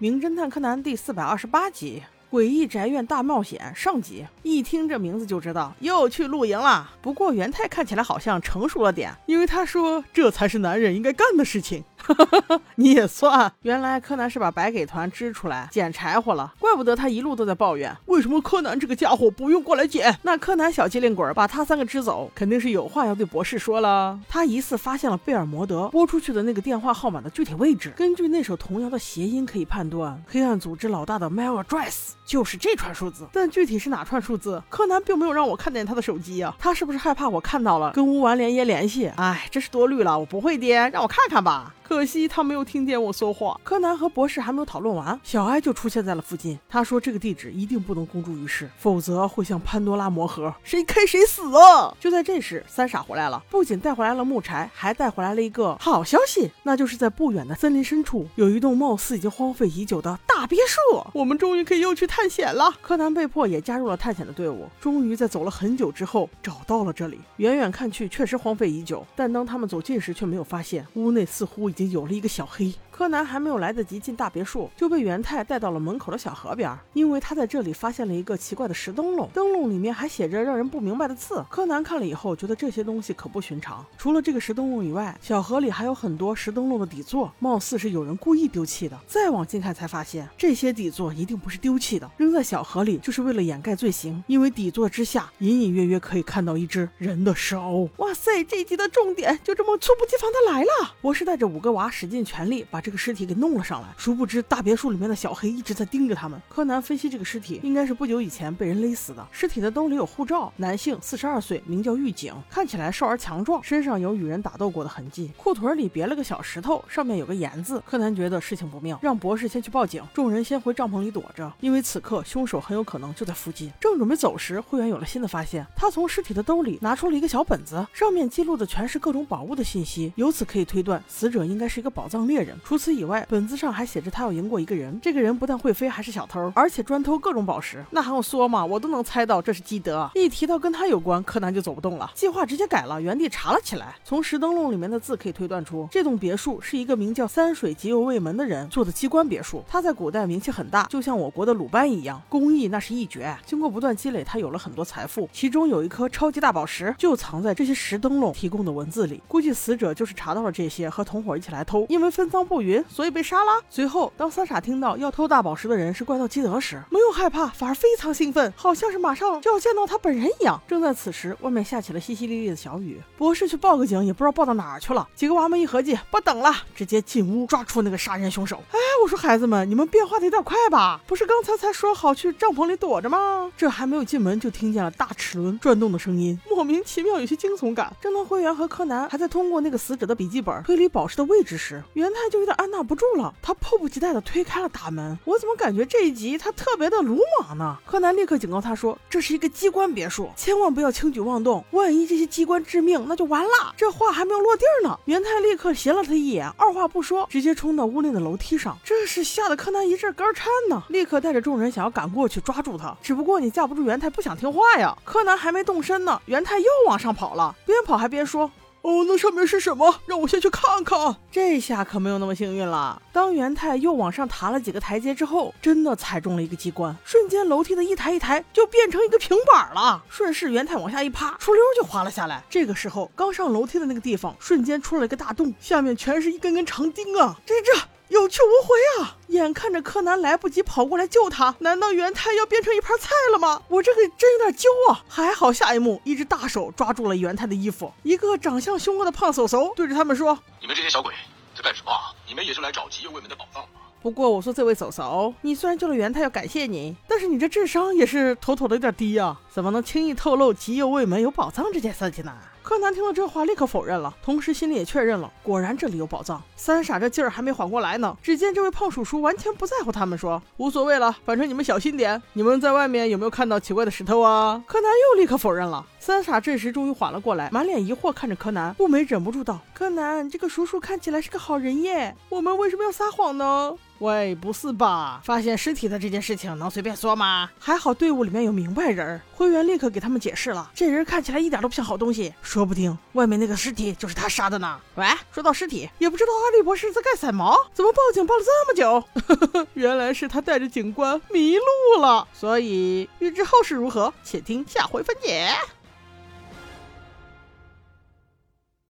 名侦探柯南》第四百二十八集。诡异宅院大冒险上集，一听这名字就知道又去露营了。不过元太看起来好像成熟了点，因为他说这才是男人应该干的事情。你也算，原来柯南是把白给团支出来捡柴火了，怪不得他一路都在抱怨，为什么柯南这个家伙不用过来捡？那柯南小机灵鬼把他三个支走，肯定是有话要对博士说了。他疑似发现了贝尔摩德拨出去的那个电话号码的具体位置，根据那首童谣的谐音可以判断，黑暗组织老大的 m a l address 就是这串数字。但具体是哪串数字，柯南并没有让我看见他的手机呀。他是不是害怕我看到了跟乌丸连夜联系？哎，真是多虑了，我不会爹，让我看看吧。可惜他没有听见我说话。柯南和博士还没有讨论完，小艾就出现在了附近。他说：“这个地址一定不能公诸于世，否则会像潘多拉魔盒，谁开谁死啊！”就在这时，三傻回来了，不仅带回来了木柴，还带回来了一个好消息，那就是在不远的森林深处有一栋貌似已经荒废已久的大别墅。我们终于可以又去探险了。柯南被迫也加入了探险的队伍。终于在走了很久之后找到了这里。远远看去确实荒废已久，但当他们走近时，却没有发现屋内似乎。已经有了一个小黑。柯南还没有来得及进大别墅，就被元太带到了门口的小河边，因为他在这里发现了一个奇怪的石灯笼，灯笼里面还写着让人不明白的字。柯南看了以后，觉得这些东西可不寻常。除了这个石灯笼以外，小河里还有很多石灯笼的底座，貌似是有人故意丢弃的。再往近看，才发现这些底座一定不是丢弃的，扔在小河里就是为了掩盖罪行，因为底座之下隐隐约约可以看到一只人的手。哇塞，这一集的重点就这么猝不及防的来了。博士带着五个娃使尽全力把这个尸体给弄了上来，殊不知大别墅里面的小黑一直在盯着他们。柯南分析这个尸体应该是不久以前被人勒死的。尸体的兜里有护照，男性，四十二岁，名叫狱警，看起来瘦而强壮，身上有与人打斗过的痕迹。裤腿里别了个小石头，上面有个言字。柯南觉得事情不妙，让博士先去报警，众人先回帐篷里躲着，因为此刻凶手很有可能就在附近。正准备走时，会员有了新的发现，他从尸体的兜里拿出了一个小本子，上面记录的全是各种宝物的信息，由此可以推断死者应该是一个宝藏猎人。除此以外，本子上还写着他要赢过一个人，这个人不但会飞，还是小偷，而且专偷各种宝石。那还用说吗？我都能猜到这是基德。一提到跟他有关，柯南就走不动了，计划直接改了，原地查了起来。从石灯笼里面的字可以推断出，这栋别墅是一个名叫三水吉右卫门的人做的机关别墅。他在古代名气很大，就像我国的鲁班一样，工艺那是一绝。经过不断积累，他有了很多财富，其中有一颗超级大宝石就藏在这些石灯笼提供的文字里。估计死者就是查到了这些，和同伙一起来偷，因为分赃不匀，云所以。被杀了。随后，当三傻听到要偷大宝石的人是怪盗基德时，没有害怕，反而非常兴奋，好像是马上就要见到他本人一样。正在此时，外面下起了淅淅沥沥的小雨。博士去报个警，也不知道报到哪儿去了。几个娃们一合计，不等了，直接进屋抓出那个杀人凶手。哎，我说孩子们，你们变化的有点快吧？不是刚才才说好去帐篷里躲着吗？这还没有进门，就听见了大齿轮转动的声音，莫名其妙，有些惊悚感。正当灰原和柯南还在通过那个死者的笔记本推理宝石的位置时，元太就有点按捺不住了，他迫。不及待地推开了大门，我怎么感觉这一集他特别的鲁莽呢？柯南立刻警告他说：“这是一个机关别墅，千万不要轻举妄动，万一这些机关致命，那就完了。”这话还没有落地呢，元太立刻斜了他一眼，二话不说，直接冲到屋内的楼梯上，这是吓得柯南一阵肝颤呢，立刻带着众人想要赶过去抓住他，只不过你架不住元太不想听话呀。柯南还没动身呢，元太又往上跑了，边跑还边说。哦，那上面是什么？让我先去看看。这下可没有那么幸运了。当元太又往上爬了几个台阶之后，真的踩中了一个机关，瞬间楼梯的一抬一抬就变成一个平板了。顺势，元太往下一趴，出溜就滑了下来。这个时候，刚上楼梯的那个地方瞬间出了一个大洞，下面全是一根根长钉啊！这这。有去无回啊！眼看着柯南来不及跑过来救他，难道元太要变成一盘菜了吗？我这个真有点揪啊！还好下一幕，一只大手抓住了元太的衣服，一个长相凶恶的胖手手对着他们说：“你们这些小鬼在干什么？你们也是来找极右卫门的宝藏吗？”不过我说这位嫂嫂，你虽然救了元太，要感谢你，但是你这智商也是妥妥的有点低啊！怎么能轻易透露极右卫门有宝藏这件事情呢？柯南听了这话，立刻否认了，同时心里也确认了，果然这里有宝藏。三傻这劲儿还没缓过来呢，只见这位胖叔叔完全不在乎他们，说无所谓了，反正你们小心点。你们在外面有没有看到奇怪的石头啊？柯南又立刻否认了。三傻这时终于缓了过来，满脸疑惑看着柯南，不美忍不住道：“柯南，这个叔叔看起来是个好人耶，我们为什么要撒谎呢？”喂，不是吧？发现尸体的这件事情能随便说吗？还好队伍里面有明白人，灰原立刻给他们解释了。这人看起来一点都不像好东西，说不定外面那个尸体就是他杀的呢。喂，说到尸体，也不知道阿笠博士在干什么？怎么报警报了这么久？原来是他带着警官迷路了。所以欲知后事如何，且听下回分解。